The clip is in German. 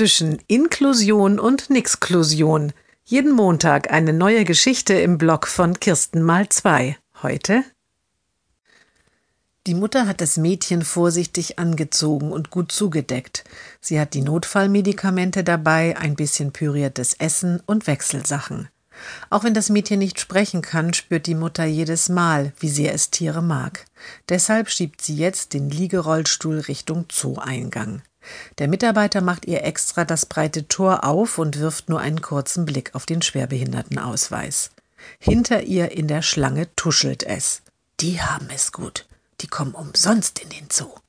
zwischen Inklusion und Nixklusion. Jeden Montag eine neue Geschichte im Blog von Kirsten mal zwei. Heute die Mutter hat das Mädchen vorsichtig angezogen und gut zugedeckt. Sie hat die Notfallmedikamente dabei, ein bisschen püriertes Essen und Wechselsachen. Auch wenn das Mädchen nicht sprechen kann, spürt die Mutter jedes Mal, wie sehr es Tiere mag. Deshalb schiebt sie jetzt den Liegerollstuhl Richtung Zoo-Eingang. Der Mitarbeiter macht ihr extra das breite Tor auf und wirft nur einen kurzen Blick auf den Schwerbehindertenausweis. Hinter ihr in der Schlange tuschelt es. Die haben es gut. Die kommen umsonst in den Zoo.